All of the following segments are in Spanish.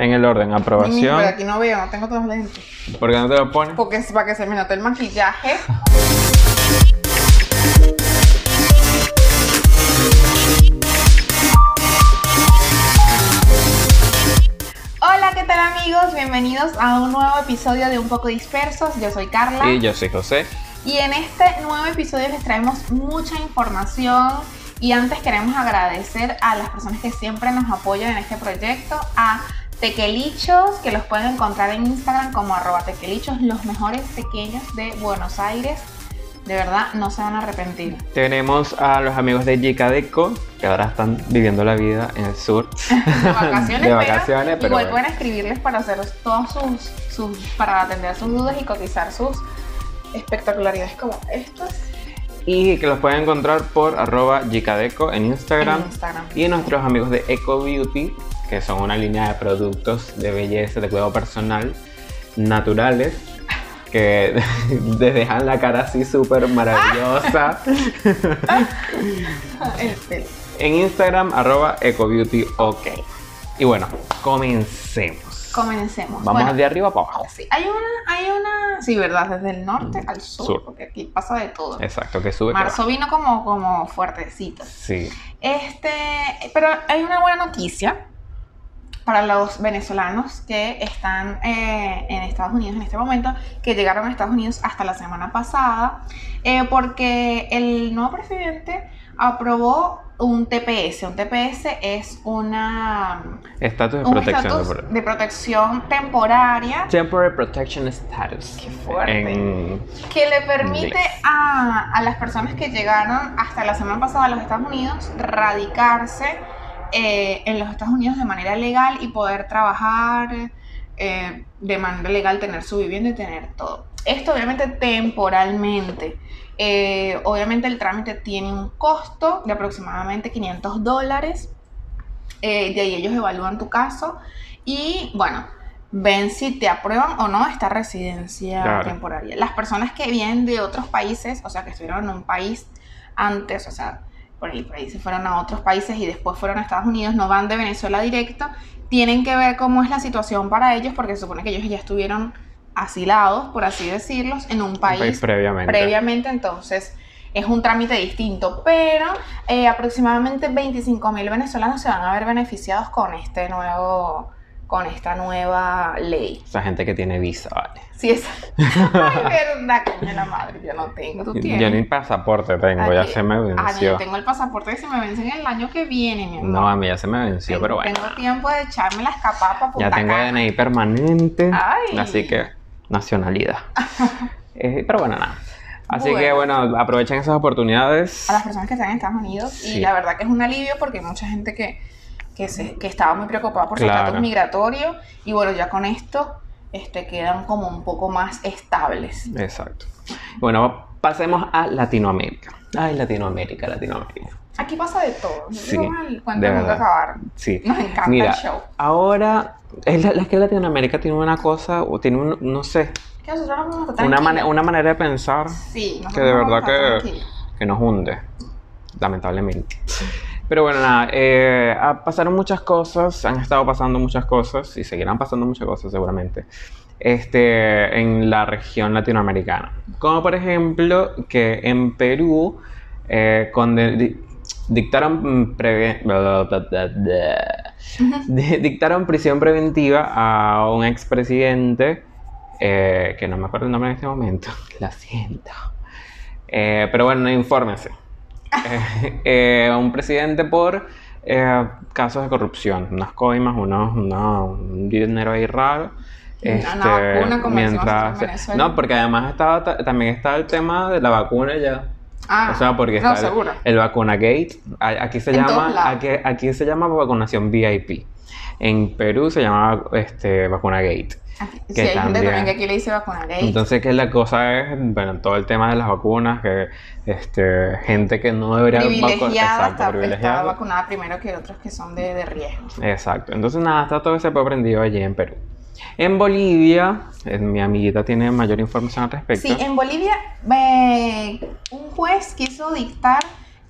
En el orden, Pero aprobación. aquí no veo, no tengo todos los lentes. ¿Por qué no te lo pones? Porque es para que se me note el maquillaje. Hola, ¿qué tal amigos? Bienvenidos a un nuevo episodio de Un poco dispersos. Yo soy Carla. Y yo soy José. Y en este nuevo episodio les traemos mucha información y antes queremos agradecer a las personas que siempre nos apoyan en este proyecto, a Tequelichos, que los pueden encontrar en Instagram como arroba tequelichos, los mejores pequeños de Buenos Aires. De verdad, no se van a arrepentir. Tenemos a los amigos de Jicadeco, que ahora están viviendo la vida en el sur. De vacaciones, De vacaciones, pero igual bueno. pueden escribirles para hacer todos sus, sus, para atender sus dudas y cotizar sus espectacularidades como estas Y que los pueden encontrar por arroba Jicadeco en Instagram. en Instagram. Y nuestros amigos de Eco Beauty, que son una línea de productos de belleza, de cuidado personal, naturales, que te dejan la cara así súper maravillosa. En Instagram, arroba Eco Beauty OK. Y bueno, comencemos. Comencemos. Vamos Bueno, de arriba para abajo. Sí, hay una, hay una, sí, ¿verdad? Desde el norte al sur, Sur. porque aquí pasa de todo. Exacto, que sube. Marzo vino como, como fuertecito. Sí. Este, pero hay una buena noticia para los venezolanos que están eh, en Estados Unidos en este momento, que llegaron a Estados Unidos hasta la semana pasada, eh, porque el nuevo presidente aprobó un TPS. Un TPS es una Estatus de un protección. estatus de protección temporaria Temporary Protection Status. Qué fuerte. En- que le permite a, a las personas que llegaron hasta la semana pasada a los Estados Unidos radicarse eh, en los Estados Unidos de manera legal y poder trabajar eh, de manera legal, tener su vivienda y tener todo. Esto obviamente temporalmente. Eh, obviamente el trámite tiene un costo de aproximadamente 500 dólares. Eh, de ahí ellos evalúan tu caso y bueno, ven si te aprueban o no esta residencia Claro. temporaria. Las personas que vienen de otros países, o sea, que estuvieron en un país antes, o sea, por ahí, por ahí se fueron a otros países y después fueron a Estados Unidos, no van de Venezuela directo, tienen que ver cómo es la situación para ellos porque se supone que ellos ya estuvieron asilados, por así decirlos, en un país, país previamente. previamente, entonces es un trámite distinto, pero eh, aproximadamente 25 mil venezolanos se van a ver beneficiados con este nuevo, con esta nueva ley. Esa gente que tiene visa, vale. Sí, es Ay, verdad, coño la madre, yo no tengo, tú tienes. Yo ni pasaporte tengo, ya se me Ah, venció. yo tengo el pasaporte que se me vence en el año que viene, mi amor. No, a mí ya se me venció, tengo, pero bueno. tengo tiempo de echarme la escapada para Ya tengo DNI permanente, Ay. así que nacionalidad. Eh, pero bueno, nada. Así que Bueno. bueno, aprovechen esas oportunidades. a las personas que están en Estados Unidos Sí. y la verdad que es un alivio porque hay mucha gente que, que, se, que estaba muy preocupada por su Claro. estatus migratorio y bueno, ya con esto este, quedan como un poco más estables. Exacto. Bueno, pasemos a Latinoamérica. Ay, Latinoamérica, Latinoamérica. Aquí pasa de todo. Sí, de nunca verdad. acabar. Sí. Nos encanta Mira, el show. ahora, es la, es que Latinoamérica tiene una cosa, o tiene un, no sé, Que nosotros nos vamos a una, mane- una manera de pensar Sí, que de verdad que, que nos hunde, lamentablemente. Pero bueno, nada, eh, ah, pasaron muchas cosas, han estado pasando muchas cosas y seguirán pasando muchas cosas seguramente este, en la región latinoamericana. Como por ejemplo que en Perú eh, dictaron, dictaron prisión preventiva a un expresidente eh, que no me acuerdo el nombre en este momento, lo siento. Eh, pero bueno, infórmense. Eh, un presidente por eh, casos de corrupción, unas coimas, unos, unos- un dinero ahí raro. Una- una vacuna, decimos nosotros en Venezuela. no, porque además estaba, ta- también está el tema de la vacuna ya. Ah, o sea, porque no, está el- seguro. el, vacuna gate. Aquí se En llama, aquí, aquí se llama vacunación VIP. En Perú se llama este, vacuna gate. Sí, que hay gente también- que aquí le dice vacuna gay. Entonces que la cosa es, bueno, todo el tema de las vacunas, que este, gente que no debería vacu- privilegiada, exacto, está, vacunada primero que otros que son de, de riesgo. Exacto. Entonces nada, está todo ese prendido allí en Perú. En Bolivia, eh, mi amiguita tiene mayor información al respecto. Sí, en Bolivia eh, un juez quiso dictar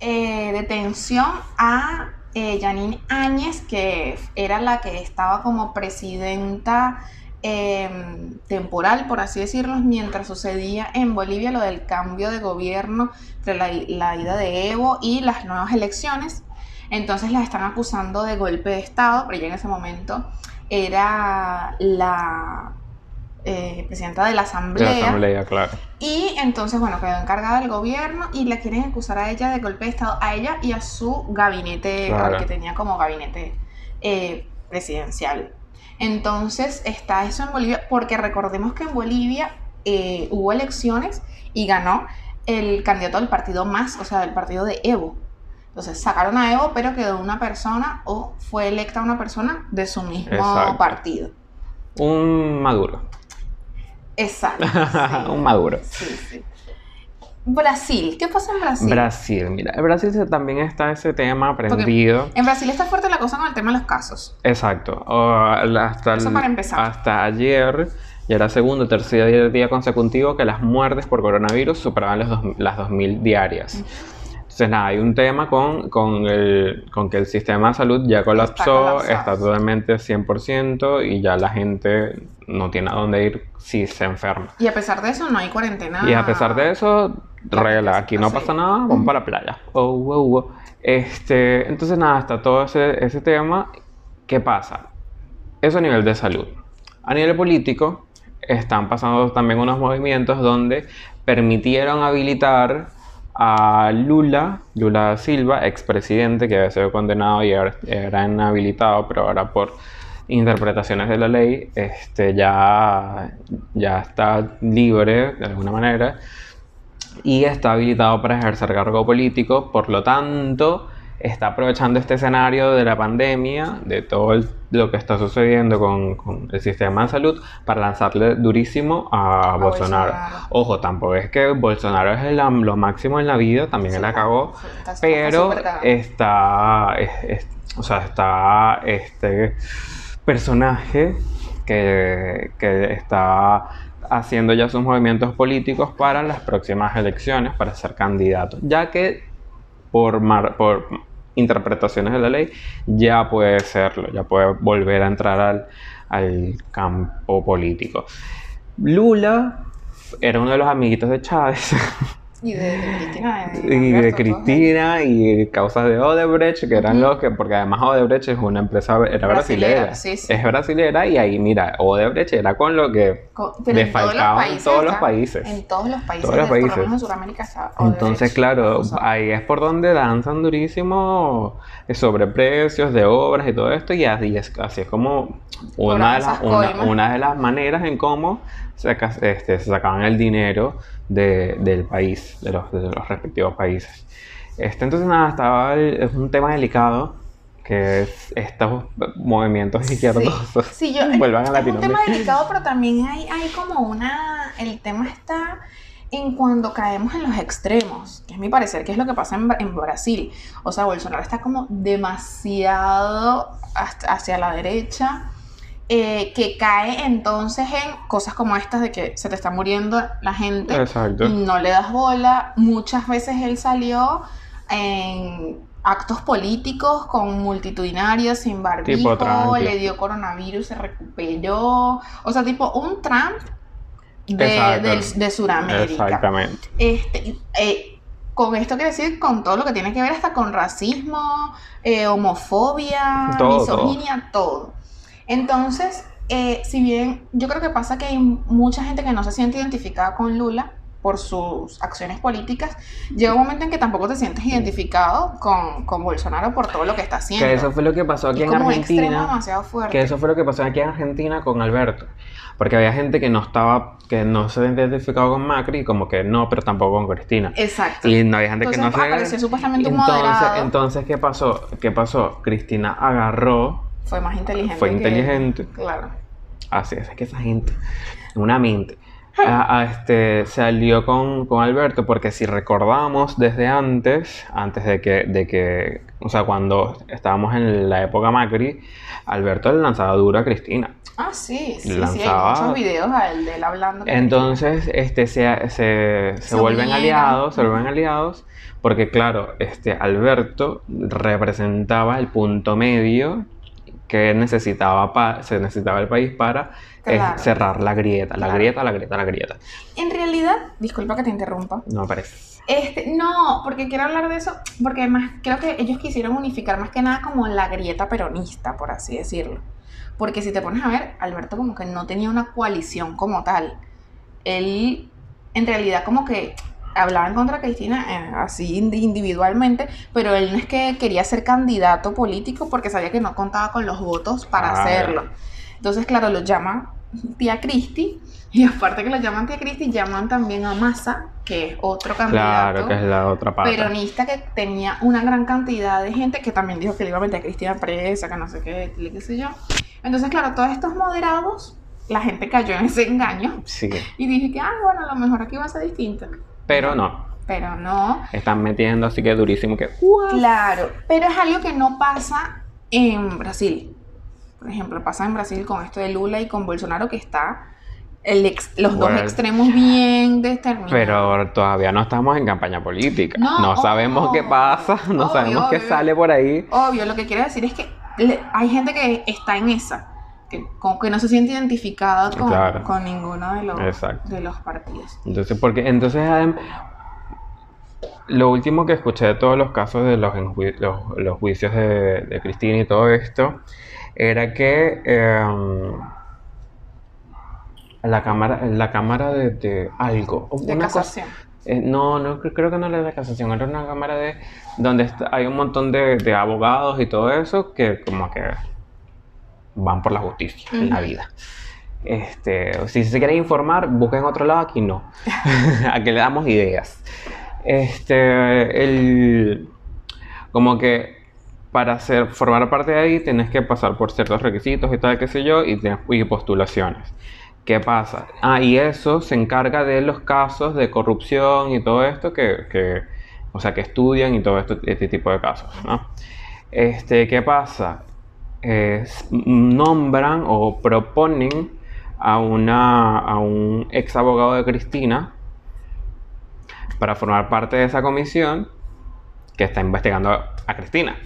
eh, detención a eh, Janine Áñez, que era la que estaba como presidenta em, temporal, por así decirlo, mientras sucedía en Bolivia lo del cambio de gobierno entre la, la ida de Evo y las nuevas elecciones. Entonces la están acusando de golpe de Estado, pero ya en ese momento era la eh, presidenta de la asamblea. De la asamblea, claro. Y entonces, bueno, quedó encargada del gobierno y la quieren acusar a ella de golpe de Estado, a ella y a su gabinete, Claro. al que tenía como gabinete eh, presidencial. Entonces está eso en Bolivia, porque recordemos que en Bolivia eh, hubo elecciones y ganó el candidato del partido más, o sea, del partido de Evo. Entonces sacaron a Evo, pero quedó una persona o fue electa una persona de su mismo Exacto. partido. Un maduro. Exacto. sí. un maduro. Sí, sí. Brasil, ¿qué pasa en Brasil? Brasil, mira, en Brasil también está ese tema prendido. En Brasil está fuerte la cosa con el tema de los casos. Exacto. o hasta, Eso para empezar. hasta ayer, ya era segundo tercer día, consecutivo que las muertes por coronavirus superaban los dos- las 2.000 diarias. Entonces, nada, hay un tema con, con, el, con que el sistema de salud ya colapsó, colapsado. está, totalmente 100% y ya la gente no tiene a dónde ir si se enferma. Y a pesar de eso, no hay cuarentena. Y a pesar de eso, La regla, aquí no pasa nada, vamos para la playa. Oh, wow, wow. Este, entonces nada, está todo ese, ese tema. ¿Qué pasa? Eso a nivel de salud. A nivel político, están pasando también unos movimientos donde permitieron habilitar a Lula, Lula Silva, expresidente que había sido condenado y era, era inhabilitado, pero ahora por interpretaciones de la ley, este, ya, ya está libre de alguna manera y está habilitado para ejercer cargo político, por lo tanto está aprovechando este escenario de la pandemia, de todo el- lo que está sucediendo con, con el sistema de salud, para lanzarle durísimo a, Bolsonaro. Bolsonaro. Ojo, tampoco es que Bolsonaro es el- lo máximo en la vida, también él la cagó, Sí, está- está pero está, es- es- o sea, está este personaje que, que está haciendo ya sus movimientos políticos para las próximas elecciones, para ser candidato, ya que por, mar- por interpretaciones de la ley ya puede serlo, ya puede volver a entrar al, al campo político. Lula era uno de los amiguitos de Chávez. Y de, de Cristina. de y de Alberto, todos Cristina y causas de Odebrecht, que eran Ujú. los que, porque además Odebrecht es una empresa, era Brasilera, brasilera, sí, sí. es brasilera y ahí mira, Odebrecht era con lo que le en todos los faltaban países todos los países. En todos los países. Todos los de- por lo países. menos en Sudamérica Entonces, Odebrecht, claro, o sea, ahí es por donde lanzan durísimo sobre precios de obras y todo esto, y así es, así es como una de, las, una, una de las maneras en cómo saca- este, se sacaban el dinero de- del país, de los, de los respectivos países. Este, entonces, nada, estaba el- es un tema delicado que es estos movimientos izquierdosos Sí, yo, vuelvan a es un tema Latinoamérica. delicado, pero también hay, hay como una... El tema está en cuando caemos en los extremos, que es mi parecer, que es lo que pasa en, en Brasil. O sea, Bolsonaro está como demasiado hasta- hacia la derecha, eh, que cae entonces en cosas como estas de que se te está muriendo la gente Exacto. y no le das bola. Muchas veces él salió en actos políticos con multitudinarios, sin barbijo, le dio coronavirus, se recuperó. O sea, tipo un Trump de, de Sudamérica. Exactamente. Este, eh, con esto quiere decir con todo lo que tiene que ver hasta con racismo, eh, homofobia, Todo, misoginia, todo. Entonces, eh, si bien yo creo que pasa que hay mucha gente que no se siente identificada con Lula por sus acciones políticas, llega un momento en que tampoco te sientes identificado con, con Bolsonaro por todo lo que está haciendo. Que eso fue lo que pasó aquí es en como un extremo Argentina. demasiado fuerte. Que eso fue lo que pasó aquí en Argentina con Alberto. Porque había gente que no estaba, que no se identificaba con Macri, y como que no, pero tampoco con Cristina. Exacto. Y no había gente Entonces que no se. apareció supuestamente un entonces, moderado. entonces, ¿qué pasó? ¿Qué pasó? Cristina agarró, Fue más inteligente. fue que- inteligente. Claro. Así es, es que esa gente, una mente. a- a este, se alió con, con Alberto porque si recordamos desde antes, antes de que, de que, o sea, cuando estábamos en la época Macri, Alberto le lanzaba duro a Cristina. Ah, sí, sí, sí, hay Lanzaba- muchos videos a él de él hablando. Entonces, este, se, se, se Se vuelven unieron. aliados, se vuelven aliados, porque claro, este, Alberto representaba el punto medio que necesitaba pa- se necesitaba el país para eh, cerrar la grieta, la Claro. grieta, la grieta, la grieta. En realidad, disculpa que te interrumpa. No parece. Este, no, porque quiero hablar de eso, porque además creo que ellos quisieron unificar más que nada como la grieta peronista, por así decirlo. Porque si te pones a ver, Alberto como que no tenía una coalición como tal. Él, en realidad, como que hablaba en contra Cristina eh, así indi- individualmente, pero él no es que quería ser candidato político porque sabía que no contaba con los votos para Ah. hacerlo. Entonces, claro, lo llaman tía Cristi, y aparte que lo llaman tía Cristi, llaman también a Massa, que es otro candidato Claro, que es la otra parte. peronista que tenía una gran cantidad de gente que también dijo que le iba a meter a Cristina presa, que no sé qué, qué sé yo. Entonces, claro, todos estos moderados, la gente cayó en ese engaño Sí, y dije que, ah, bueno, a lo mejor aquí va a ser distinto. Pero no. Pero no. Están metiendo así que durísimo que. Claro, pero es algo que no pasa en Brasil. Por ejemplo, pasa en Brasil con esto de Lula y con Bolsonaro, que está el ex- los dos extremos bien determinados. Pero todavía no estamos en campaña política. No, No, sabemos qué pasa, no Obvio, sabemos qué obvio. sale por ahí. Obvio, lo que quiero decir es que le- hay gente que está en esa, que como que no se siente identificada con, Claro. con ninguno de los, Exacto. de los partidos. Entonces, porque entonces lo último que escuché de todos los casos de los, los, los juicios de, de Cristina y todo esto era que em, la cámara, la cámara de, de algo, De cosa- casación. eh, no, no cre- creo que no era de casación, era una cámara de donde está- hay un montón de, de abogados y todo eso que como que van por la justicia en la vida. Este, si se quieren informar, busquen otro lado, aquí no. aquí le damos ideas. Este, el, como que para ser, formar parte de ahí tienes que pasar por ciertos requisitos y tal, qué sé yo, y, tienes, y postulaciones. ¿Qué pasa? Ah, y eso se encarga de los casos de corrupción y todo esto que, que o sea, que estudian y todo esto, este tipo de casos, ¿no? Este, ¿qué pasa? Nombran o proponen a, una, a un ex abogado de Cristina para formar parte de esa comisión que está investigando a Cristina.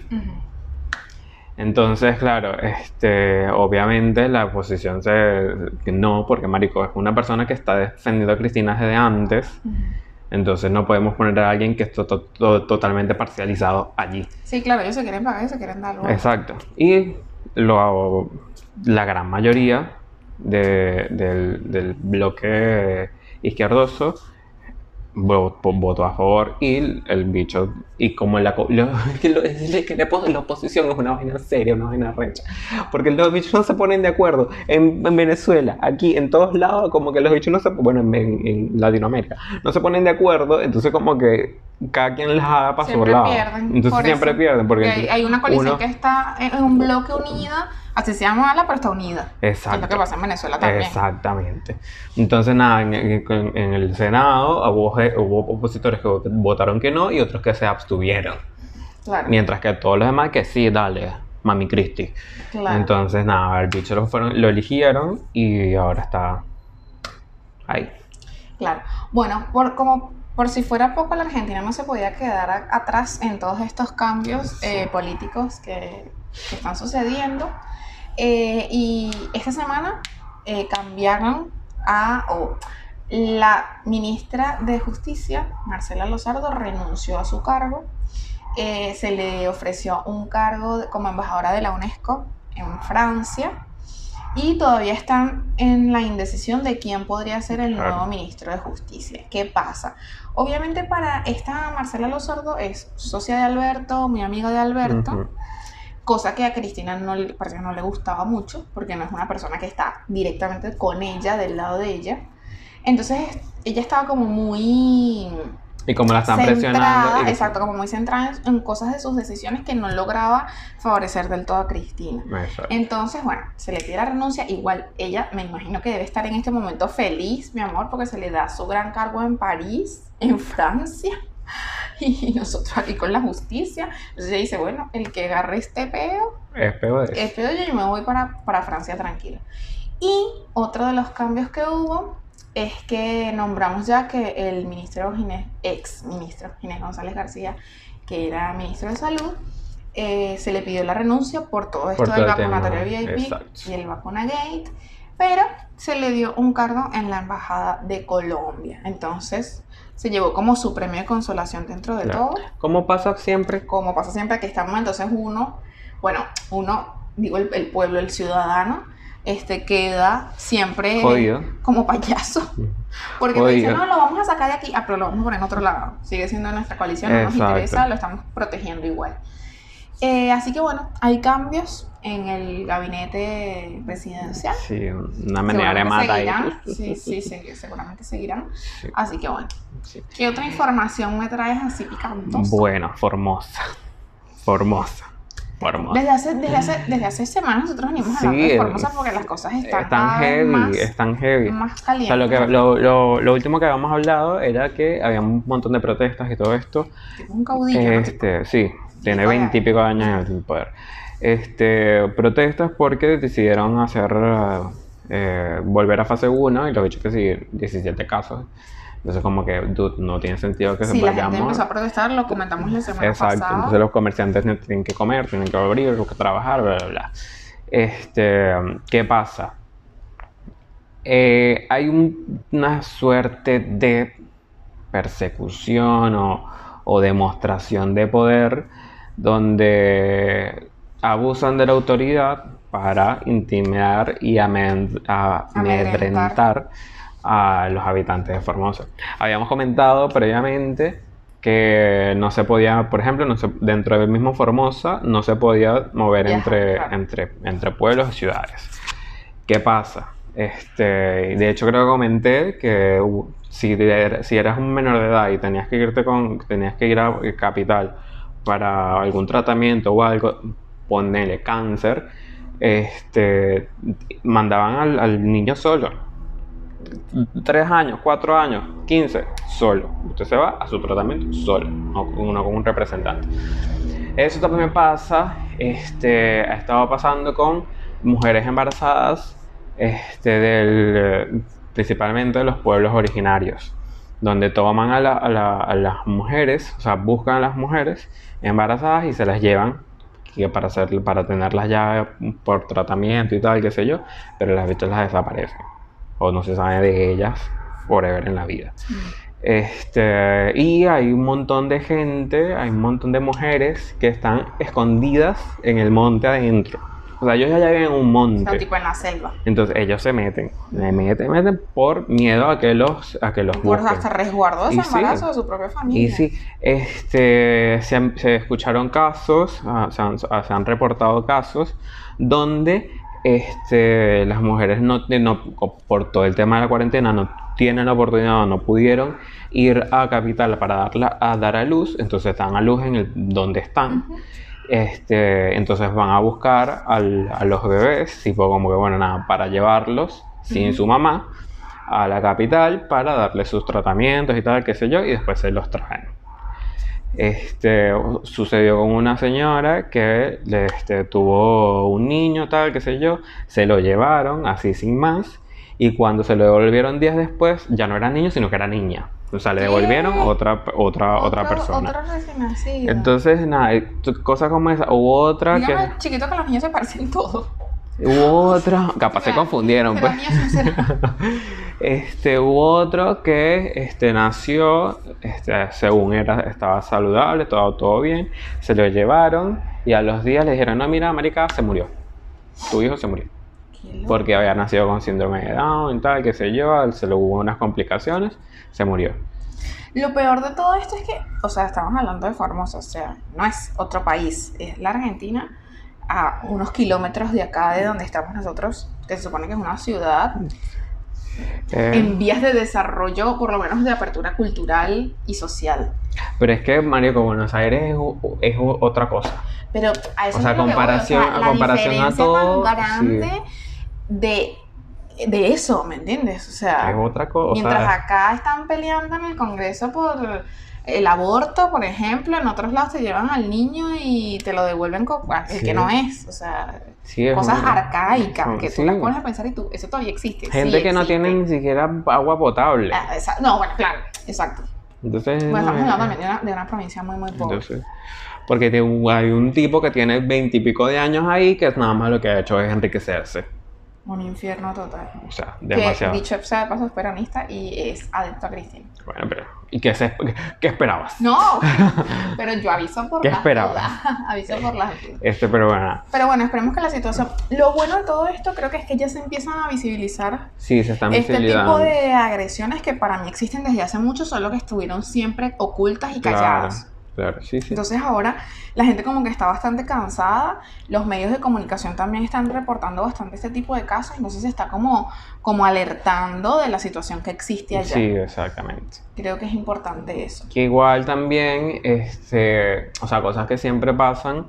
Entonces, claro, este, obviamente la oposición se no, porque Marico es una persona que está defendiendo a Cristina desde antes. Entonces no podemos poner a alguien que esté to- to- totalmente parcializado allí. Sí, claro, ellos se quieren pagar y se quieren dar algo. Exacto. Y lo, la gran mayoría de- del, del bloque izquierdoso vo- po- votó a favor y el, bicho, y como la, lo- que lo- que la, opo- la oposición es una vaina seria, una vaina recha, porque los bichos no se ponen de acuerdo. En, en Venezuela, aquí, en todos lados, como que los bichos no se, bueno, en, en- en Latinoamérica, no se ponen de acuerdo, entonces como que cada quien las haga para su Siempre lado. pierden, Entonces siempre eso. pierden, porque hay, hay una coalición uno- que está en un bloque unida, así se llama mala, pero está unida. Que Es Exacto. lo que pasa en Venezuela también. Exactamente. Entonces, nada, en, en- en el Senado hubo, opositores que vot- votaron que no y otros que se abstuvieron. Claro, Mientras que todos los demás que sí, dale, mami Cristi. claro. Entonces, nada, el bicho lo, fueron, lo eligieron y ahora está ahí. Claro. Bueno, por, como por si fuera poco, la Argentina no se podía quedar a- atrás en todos estos cambios eh, políticos que, que están sucediendo. Eh, y esta semana eh, cambiaron a, o la ministra de Justicia, Marcela Lozardo, renunció a su cargo. Eh, se le ofreció un cargo de- como embajadora de la UNESCO en Francia. Y todavía están en la indecisión de quién podría ser el nuevo ministro de Justicia. ¿Qué pasa? Obviamente para esta Marcela Lozardo es socia de Alberto, mi amiga de Alberto, cosa que a Cristina no, le- parece que no le gustaba mucho, porque no es una persona que está directamente con ella, del lado de ella. Entonces ella estaba como muy Y como la están presionando. centrada, y- exacto, como muy centrada en, en cosas de sus decisiones que no lograba favorecer del todo a Cristina. Exacto. Entonces, bueno, se le pide la renuncia. Igual ella, me imagino que debe estar en este momento feliz, mi amor, porque se le da su gran cargo en París, en Francia. y nosotros aquí con la justicia. Entonces ella dice, bueno, el que agarre este peo, Es peor de es peo yo, yo me voy para, para Francia tranquila. Y otro de los cambios que hubo es que nombramos ya que el ministro Ginés, ex ministro Ginés González García, que era ministro de Salud, eh, se le pidió la renuncia por todo esto Por del el tema, vacunatorio VIP exacto. y el vacunagate, pero se le dio un cargo en la embajada de Colombia. Entonces se llevó como su premio de consolación dentro de Claro. todo Como pasa siempre, como pasa siempre que estamos, entonces uno, bueno, uno, digo el, el pueblo, el ciudadano, este queda siempre jodido. como payaso. Porque te dicen, Jodido. no, lo vamos a sacar de aquí, ah, pero lo vamos a poner en otro lado. Sigue siendo nuestra coalición, no nos interesa, lo estamos protegiendo igual. Eh, así que bueno, hay cambios en el gabinete presidencial. Sí, una manera de Seguramente mata ahí. seguirán. Sí, sí, sí, seguramente seguirán. Sí, Así que bueno, sí. ¿qué otra información me traes así picantosa? Bueno, Formosa. Formosa. Formosa. Desde hace, desde, hace, desde hace semanas nosotros venimos Sí, hablando de eh, Formosa porque las cosas están, Es tan cada vez heavy, más, es tan heavy. más O sea, calientes. lo, que, lo, lo, lo último que habíamos hablado era que había un montón de protestas y todo esto. Un caudillo, Este, sí, tiene veintipico años en el poder. Este, protestas porque decidieron hacer eh, volver a fase 1 y lo he que sí, 17 casos. Entonces como que dude, no tiene sentido que sí, la gente vayamos. empezó a protestar, lo comentamos la semana Exacto, pasada. entonces los comerciantes tienen que comer, tienen que abrir, tienen que trabajar, bla, bla, bla. Este, ¿qué pasa? Eh, hay un- una suerte de persecución o, o demostración de poder donde abusan de la autoridad para intimidar y Amedrentar. amedrentar a los habitantes de Formosa. Habíamos comentado previamente que no se podía, por ejemplo, no se- dentro del mismo Formosa no se podía mover entre, claro. entre, entre pueblos y ciudades. ¿Qué pasa? Este, de hecho creo que comenté que si, er- si eras un menor de edad y tenías que irte con, tenías que ir a capital para algún tratamiento o algo, ponele cáncer, este, mandaban al, al niño solo. Tres años, cuatro años, 15, solo. Usted se va a su tratamiento solo, no con, no con un representante. Eso también pasa, este, ha estado pasando con mujeres embarazadas, este, principalmente de los pueblos originarios, donde toman a, la- a la- a las mujeres, o sea, buscan a las mujeres embarazadas y se las llevan para, hacer, para tenerlas ya por tratamiento y tal, qué sé yo, pero las vistas las desaparecen, o no se sabe de ellas forever en la vida. Este, y hay un montón de gente, hay un montón de mujeres que están escondidas en el monte adentro. O sea, ellos ya viven en un monte. sea, tipo en la selva. Entonces ellos se meten, se meten, meten por miedo a que los, a que los Por busquen. hasta resguardo de su sí. embarazo de su propia familia. Y sí, este, se, han- se escucharon casos, ah, se, han, se han reportado casos donde este, las mujeres no, no, por todo el tema de la cuarentena no tienen la oportunidad o no pudieron ir a capital para darla, a dar a luz, entonces están a luz en el donde están. Este, entonces van a buscar al- a los bebés, tipo como que bueno, nada, para llevarlos sin su mamá a la capital para darle sus tratamientos y tal, qué sé yo, y después se los traen. Este, sucedió con una señora que este, tuvo un niño, tal, qué sé yo, se lo llevaron así sin más, y cuando se lo devolvieron días después, ya no era niño, sino que era niña. O sea, le devolvieron otra, otra, otra Otro- persona. Otro recién nacido. Entonces, nada, eh, cosas como esa. Hubo otra que. Dígame, chiquito, que los niños se parecen todos. Hubo otra. Capaz se confundieron, pues. niños. Este, hubo otro que este, nació, este, según era, estaba saludable, todo, todo bien. Se lo llevaron y a los días le dijeron: No, mira, Marica, se murió. Tu hijo se murió. Porque había nacido con síndrome de Down y tal, qué sé yo. Se le hubo unas complicaciones, se murió. Lo peor de todo esto es que, o sea, estamos hablando de Formosa, o sea, no es otro país, es la Argentina, a unos kilómetros de acá de donde estamos nosotros, que se supone que es una ciudad Eh, en vías de desarrollo, por lo menos de apertura cultural y social. pero es que, Mario, Buenos Aires es, es otra cosa. Pero a eso O sea, es que comparación- o sea, a comparación a todo, grande de, de eso, ¿me entiendes? O sea, Es otra cosa. Mientras acá están peleando en el Congreso por el aborto, por ejemplo, en otros lados te llevan al niño y te lo devuelven con el Sí. que no es. O sea, Sí, es cosas arcaicas que tú las pones a pensar y tú, eso todavía existe. Gente que no tiene ni siquiera agua potable. Ah, esa- No, bueno, claro, exacto. Entonces, Bueno, no, estamos hablando eh, también de una, de una provincia muy, muy pobre. entonces, porque te- hay un tipo que tiene veintipico de años ahí que nada más lo que ha hecho es enriquecerse. Un infierno total. O sea, Que demasiado. dicho sea de paso es peronista y es adepto a Cristina. Bueno, pero ¿y qué, se- qué esperabas? No, pero yo aviso por ¿Qué las esperabas? dudas. aviso por las dudas. Este, pero bueno, Pero bueno, esperemos que la situación. Lo bueno de todo esto creo que es que ya se empiezan a visibilizar sí, se están este tipo visibilizando. de agresiones que para mí existen desde hace mucho, solo que estuvieron siempre ocultas y calladas. claro, sí, sí. Entonces ahora la gente como que está bastante cansada, los medios de comunicación también están reportando bastante este tipo de casos, entonces se está como, como alertando de la situación que existe allá. Sí, exactamente. Creo que es importante eso. Que igual también, este, o sea, cosas que siempre pasan,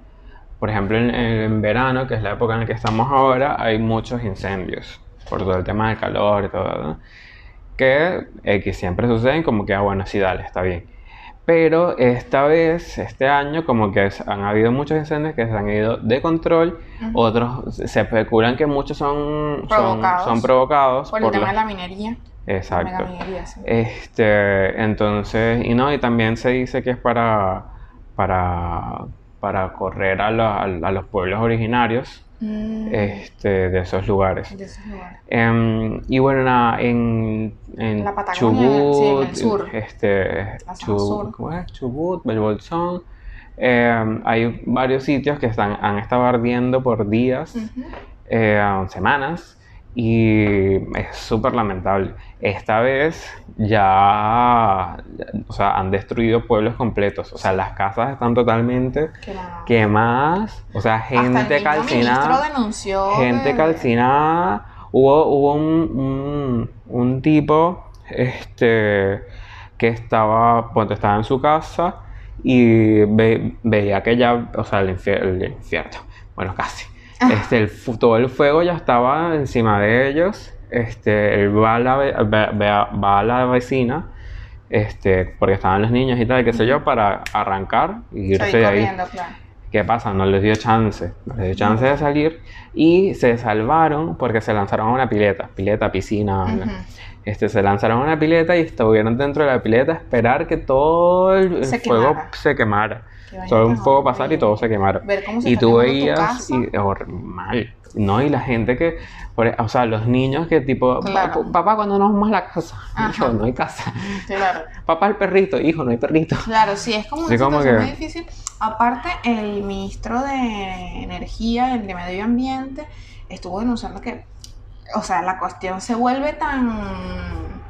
por ejemplo, en, en verano, que es la época en la que estamos ahora, hay muchos incendios, por todo el tema del calor y todo, ¿no? Que, eh, que siempre suceden como que, ah, bueno, sí, dale, está bien. Pero esta vez, este año, como que han habido muchos incendios que se han ido de control, otros se especulan que muchos son Provocados. son provocados Por el por tema de la minería, la Exacto. sí. Este, entonces, y no, y también se dice que es para, para, para correr a, la- a los pueblos originarios Mm, este, de esos lugares. de esos lugares. Em, y bueno, nada, en, en La Patagonia, Chubut, sí, en el sur. este, sur. Chubut, Belbolzón, em, hay varios sitios que están, han estado ardiendo por días eh, semanas y es súper lamentable. Esta vez ya, o sea, han destruido pueblos completos, o sea, las casas están totalmente quemadas, o sea, Hasta el gente ministro calcinada, denunció gente calcinada. Hubo, hubo un, un, un tipo este, que estaba, pues, estaba en su casa y ve- veía que ya, o sea, el, infier- el infierno, bueno, casi. Este, el todo el fuego ya estaba encima de ellos. Este, él va a la, va a la vecina, este, porque estaban los niños y tal, qué sé yo, para arrancar y irse de ahí. claro. ¿Qué pasa? No les dio chance, no les dio chance de salir y se salvaron porque se lanzaron a una pileta, pileta, piscina, Ujú. este, se lanzaron a una pileta y estuvieron dentro de la pileta a esperar que todo el, el Se fuego quemara. se quemara. Todo un fuego pasar y horrible. todo se quemara. Ver cómo se Y tú veías, y, hor- mal, ¿no? Y la gente que, e, o sea, los niños que tipo, Claro. "Pa- papá, cuando nos vamos a la casa? Ajá. Hijo, no hay casa. Claro. Papá, el perrito, hijo, no hay perrito. Claro, sí, es como una Sí, como situación que- muy difícil. Aparte, el ministro de Energía, el de Medio Ambiente, estuvo denunciando que, o sea, la cuestión se vuelve tan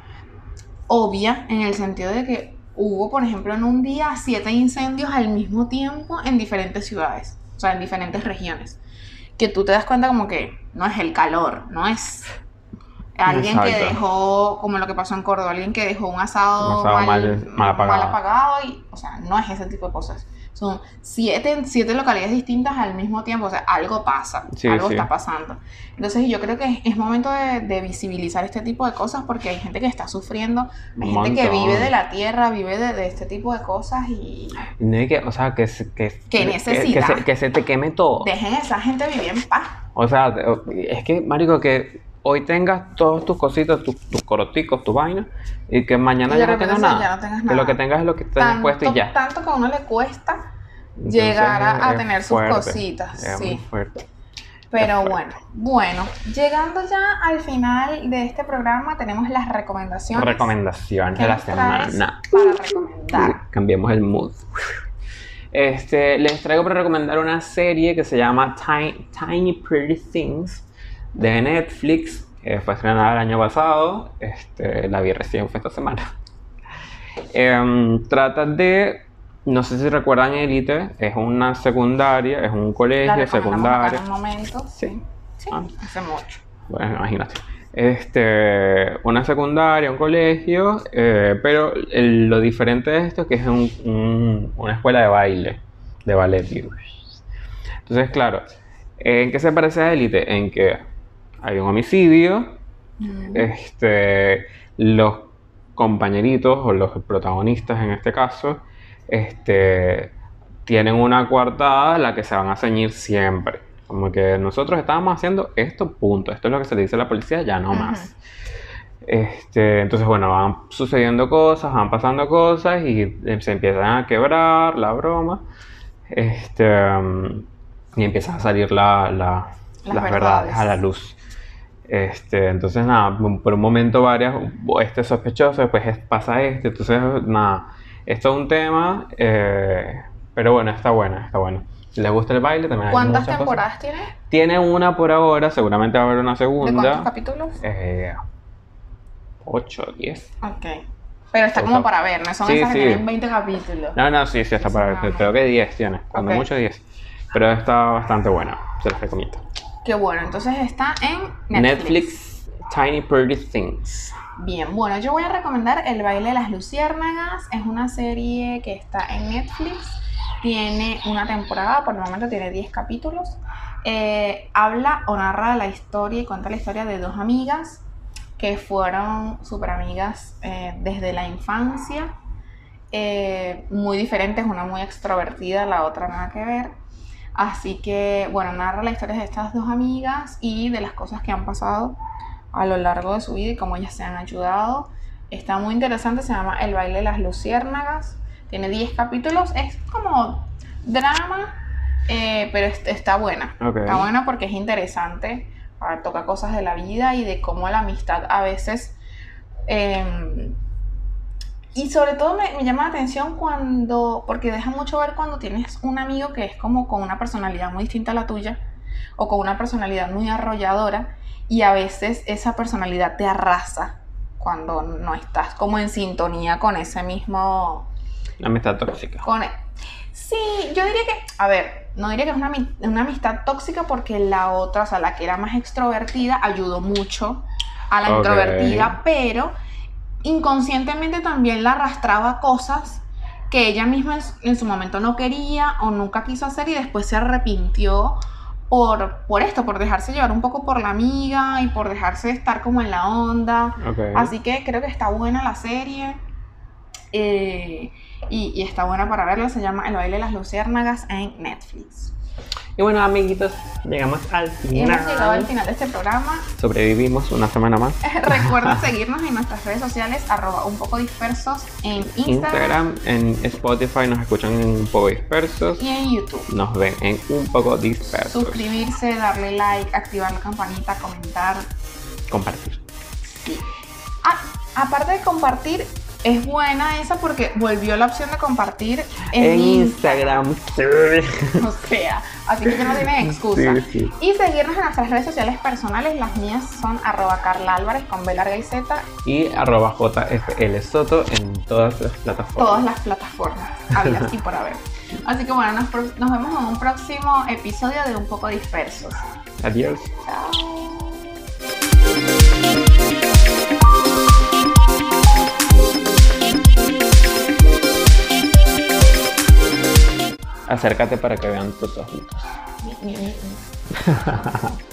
obvia en el sentido de que hubo, por ejemplo, en un día siete incendios al mismo tiempo en diferentes ciudades, o sea, en diferentes regiones. Que tú te das cuenta como que no es el calor, no es alguien que dejó, como lo que pasó en Córdoba, alguien que dejó un asado, Un asado mal- mal apagado. apagado y, o sea, no es ese tipo de cosas. Son siete, siete localidades distintas al mismo tiempo, o sea, algo pasa, Sí, algo sí. está pasando. Entonces yo creo que es, momento de, de visibilizar este tipo de cosas porque hay gente que está sufriendo, hay gente que vive de la tierra, vive de, de este tipo de cosas y Y no hay que, o sea, que, que, Que que, necesita. se, que se te queme todo. dejen a esa gente vivir en paz. O sea, es que, marico, que hoy tengas todos tus cositas, tus, tus coroticos, tu vaina, y que mañana Y ya no tengas ya nada. no tengas Que lo que tengas es lo que tengas puesto y ya. tanto que a uno le cuesta Entonces, llegar a- tener sus cositas, es sí. muy fuerte. Pero bueno, bueno, llegando ya al final de este programa tenemos las recomendaciones. Recomendación ¿Qué de la semana. Para recomendar. Cambiemos el mood. Este, les traigo para recomendar una serie que se llama Tiny, Tiny Pretty Things de Netflix. que fue estrenada el año pasado. Este, la vi recién, fue esta semana. Em, trata de, no sé si recuerdan Elite, es una secundaria, es un La colegio recomendamos acá secundario. en un momento. Sí. Sí, Ah. hace mucho. Bueno, imagínate. Este, una secundaria, un colegio, eh, pero el- lo diferente de esto es que es un- un- una escuela de baile, de ballet. Entonces, claro, ¿en qué se parece a Élite? En que hay un homicidio, Mm. este, los compañeritos o los protagonistas en este caso, este, tienen una coartada a la que se van a ceñir siempre. Como que nosotros estábamos haciendo esto, punto. Esto es lo que se le dice a la policía, ya no más. Este, entonces, bueno, van sucediendo cosas, van pasando cosas y se empiezan a quebrar la broma. Este, um, y empiezan a salir la, la- Las las, verdades. verdades. a la luz. Este, entonces, nada, por un momento varias, este es sospechoso, después es- pasa este, entonces, nada, esto es un tema, eh, pero bueno, está buena, está bueno. Si les gusta el baile, también hay ¿Cuántas muchas cosas. temporadas tiene? Tiene una por ahora, seguramente va a haber una ¿De cuántos segunda. capítulos? Eh, 8, 10. Ok. Pero está O como sea, para ver, no son sí, esas que sí. tienen 20 capítulos. No, no, sí, sí, está para ver. Creo que 10 tiene. Cuando Ok. mucho 10. Pero está bastante buena. Se las recomiendo. Qué bueno, entonces está en Netflix. Netflix, Tiny Pretty Things. Bien, bueno, yo voy a recomendar El baile de las luciérnagas. Es una serie que está en Netflix. Tiene una temporada, por el momento tiene 10 capítulos. Eh, habla o narra la historia y cuenta la historia de dos amigas que fueron súper amigas eh, desde la infancia. Eh, muy diferentes, una muy extrovertida, la otra nada que ver. Así que, bueno, narra la historia de estas dos amigas y de las cosas que han pasado a lo largo de su vida y cómo ellas se han ayudado. Está muy interesante, se llama El baile de las luciérnagas. Tiene 10 capítulos, es como drama, eh, pero est- está buena. Está buena porque es interesante, ah, toca cosas de la vida y de cómo la amistad a veces... em, y sobre todo me, me llama la atención cuando, porque deja mucho ver cuando tienes un amigo que es como con una personalidad muy distinta a la tuya o con una personalidad muy arrolladora y a veces esa personalidad te arrasa cuando no estás como en sintonía con ese mismo... La amistad tóxica. Con... e, Sí, yo diría que, a ver, no diría que es una, una amistad tóxica porque la otra, o sea, la que era más extrovertida, ayudó mucho a la introvertida, pero inconscientemente también la arrastraba cosas que ella misma en, su- en su momento no quería o nunca quiso hacer y después se arrepintió por, por esto, por dejarse llevar un poco por la amiga y por dejarse estar como en la onda. Así que creo que está buena la serie. eh, y, y está buena para verla. Se llama El baile de las luciérnagas en Netflix. Y bueno, amiguitos, llegamos al Y hemos llegado al final. final de este programa. Sobrevivimos una semana más. Recuerden seguirnos en nuestras redes sociales, arroba un poco dispersos en Instagram, Instagram, en Spotify nos escuchan en un poco dispersos. y en YouTube. Nos ven en un poco dispersos. Suscribirse, darle like, activar la campanita, comentar. Compartir. Sí. Ah, aparte de compartir, es buena esa porque volvió la opción de compartir en, En Instagram. Instagram. O sea, así que ya no tienen excusa. Sí, sí. Y seguirnos en nuestras redes sociales personales. Las mías son arroba Carla Álvarez con B larga y Z, Y arroba JFL Soto en todas las plataformas. todas las plataformas, habidas y por haber. Así que bueno, nos, nos vemos en un próximo episodio de Un poco dispersos. Adiós. Chao. Acércate para que vean tus ojitos.